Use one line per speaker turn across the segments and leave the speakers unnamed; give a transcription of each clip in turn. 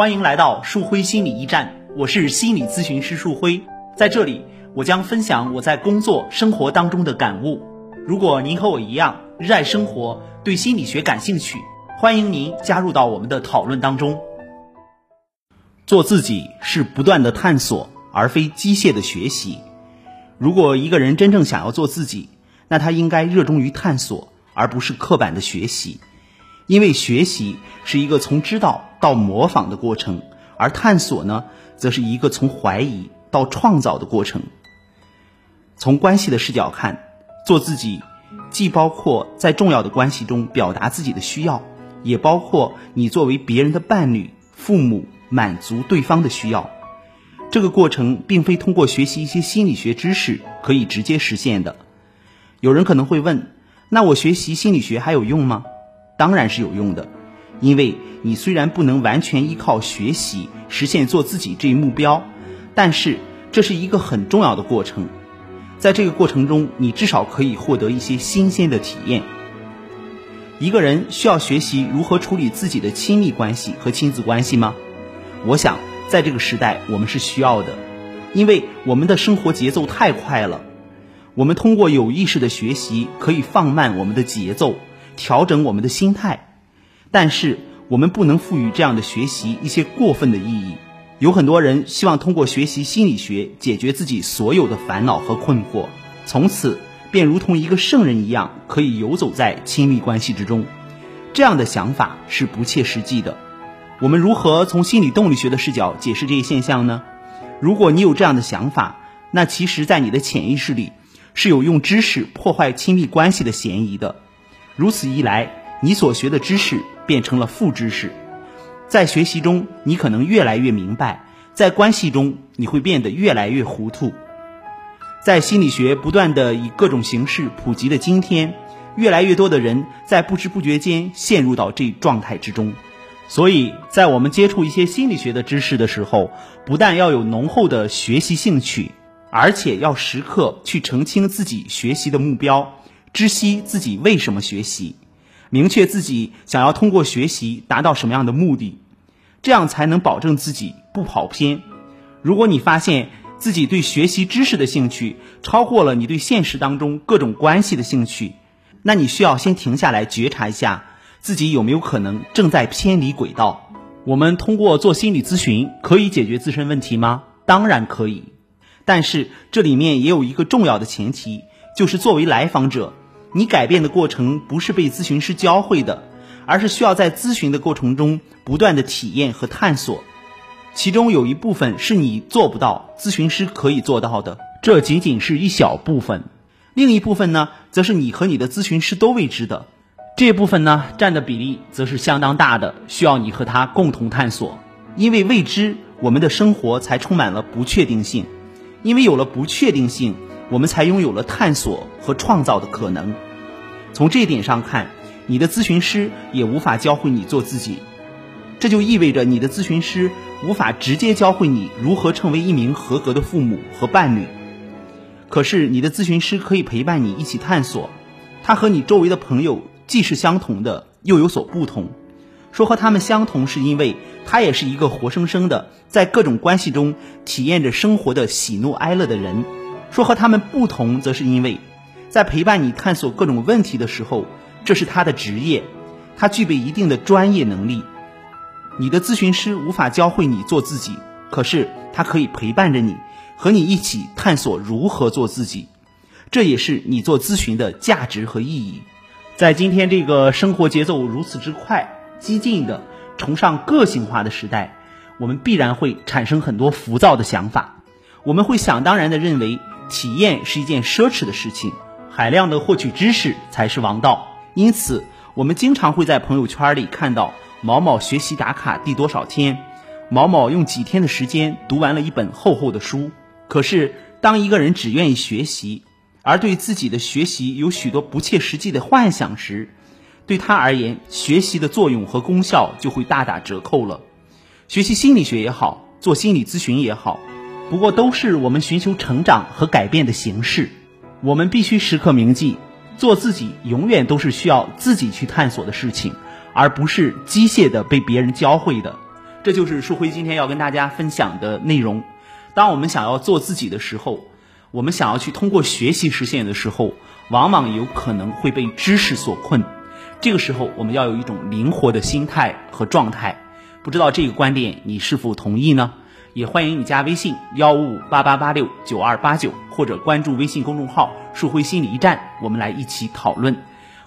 欢迎来到树辉心理驿站，我是心理咨询师树辉，在这里我将分享我在工作生活当中的感悟。如果您和我一样热爱生活，对心理学感兴趣，欢迎您加入到我们的讨论当中。做自己是不断的探索，而非机械的学习。如果一个人真正想要做自己，那他应该热衷于探索，而不是刻板的学习。因为学习是一个从知道到模仿的过程，而探索呢，则是一个从怀疑到创造的过程。从关系的视角看，做自己既包括在重要的关系中表达自己的需要，也包括你作为别人的伴侣、父母满足对方的需要。这个过程并非通过学习一些心理学知识可以直接实现的。有人可能会问：那我学习心理学还有用吗？当然是有用的，因为你虽然不能完全依靠学习实现做自己这一目标，但是这是一个很重要的过程。在这个过程中，你至少可以获得一些新鲜的体验。一个人需要学习如何处理自己的亲密关系和亲子关系吗？我想，在这个时代，我们是需要的，因为我们的生活节奏太快了。我们通过有意识的学习，可以放慢我们的节奏。调整我们的心态，但是我们不能赋予这样的学习一些过分的意义。有很多人希望通过学习心理学解决自己所有的烦恼和困惑，从此便如同一个圣人一样可以游走在亲密关系之中。这样的想法是不切实际的。我们如何从心理动力学的视角解释这一现象呢？如果你有这样的想法，那其实，在你的潜意识里是有用知识破坏亲密关系的嫌疑的。如此一来，你所学的知识变成了负知识，在学习中你可能越来越明白，在关系中你会变得越来越糊涂。在心理学不断的以各种形式普及的今天，越来越多的人在不知不觉间陷入到这状态之中。所以在我们接触一些心理学的知识的时候，不但要有浓厚的学习兴趣，而且要时刻去澄清自己学习的目标。知悉自己为什么学习，明确自己想要通过学习达到什么样的目的，这样才能保证自己不跑偏。如果你发现自己对学习知识的兴趣超过了你对现实当中各种关系的兴趣，那你需要先停下来觉察一下自己有没有可能正在偏离轨道。我们通过做心理咨询可以解决自身问题吗？当然可以，但是这里面也有一个重要的前提，就是作为来访者。你改变的过程不是被咨询师教会的，而是需要在咨询的过程中不断的体验和探索。其中有一部分是你做不到，咨询师可以做到的，这仅仅是一小部分。另一部分呢，则是你和你的咨询师都未知的，这部分呢占的比例则是相当大的，需要你和他共同探索。因为未知，我们的生活才充满了不确定性；因为有了不确定性。我们才拥有了探索和创造的可能。从这一点上看，你的咨询师也无法教会你做自己，这就意味着你的咨询师无法直接教会你如何成为一名合格的父母和伴侣。可是，你的咨询师可以陪伴你一起探索，他和你周围的朋友既是相同的，又有所不同。说和他们相同，是因为他也是一个活生生的在各种关系中体验着生活的喜怒哀乐的人。说和他们不同，则是因为，在陪伴你探索各种问题的时候，这是他的职业，他具备一定的专业能力。你的咨询师无法教会你做自己，可是他可以陪伴着你，和你一起探索如何做自己。这也是你做咨询的价值和意义。在今天这个生活节奏如此之快、激进的、崇尚个性化的时代，我们必然会产生很多浮躁的想法，我们会想当然的认为。体验是一件奢侈的事情，海量的获取知识才是王道。因此，我们经常会在朋友圈里看到某某学习打卡第多少天，某某用几天的时间读完了一本厚厚的书。可是，当一个人只愿意学习，而对自己的学习有许多不切实际的幻想时，对他而言，学习的作用和功效就会大打折扣了。学习心理学也好，做心理咨询也好。不过都是我们寻求成长和改变的形式。我们必须时刻铭记，做自己永远都是需要自己去探索的事情，而不是机械的被别人教会的。这就是树辉今天要跟大家分享的内容。当我们想要做自己的时候，我们想要去通过学习实现的时候，往往有可能会被知识所困。这个时候，我们要有一种灵活的心态和状态。不知道这个观点你是否同意呢？也欢迎你加微信幺五五八八八六九二八九，或者关注微信公众号“树辉心理驿站”，我们来一起讨论。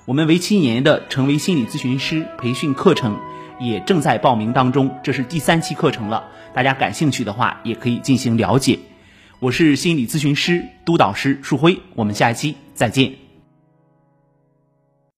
我们为期一年的成为心理咨询师培训课程也正在报名当中，这是第三期课程了。大家感兴趣的话，也可以进行了解。我是心理咨询师督导师树辉，我们下一期再见。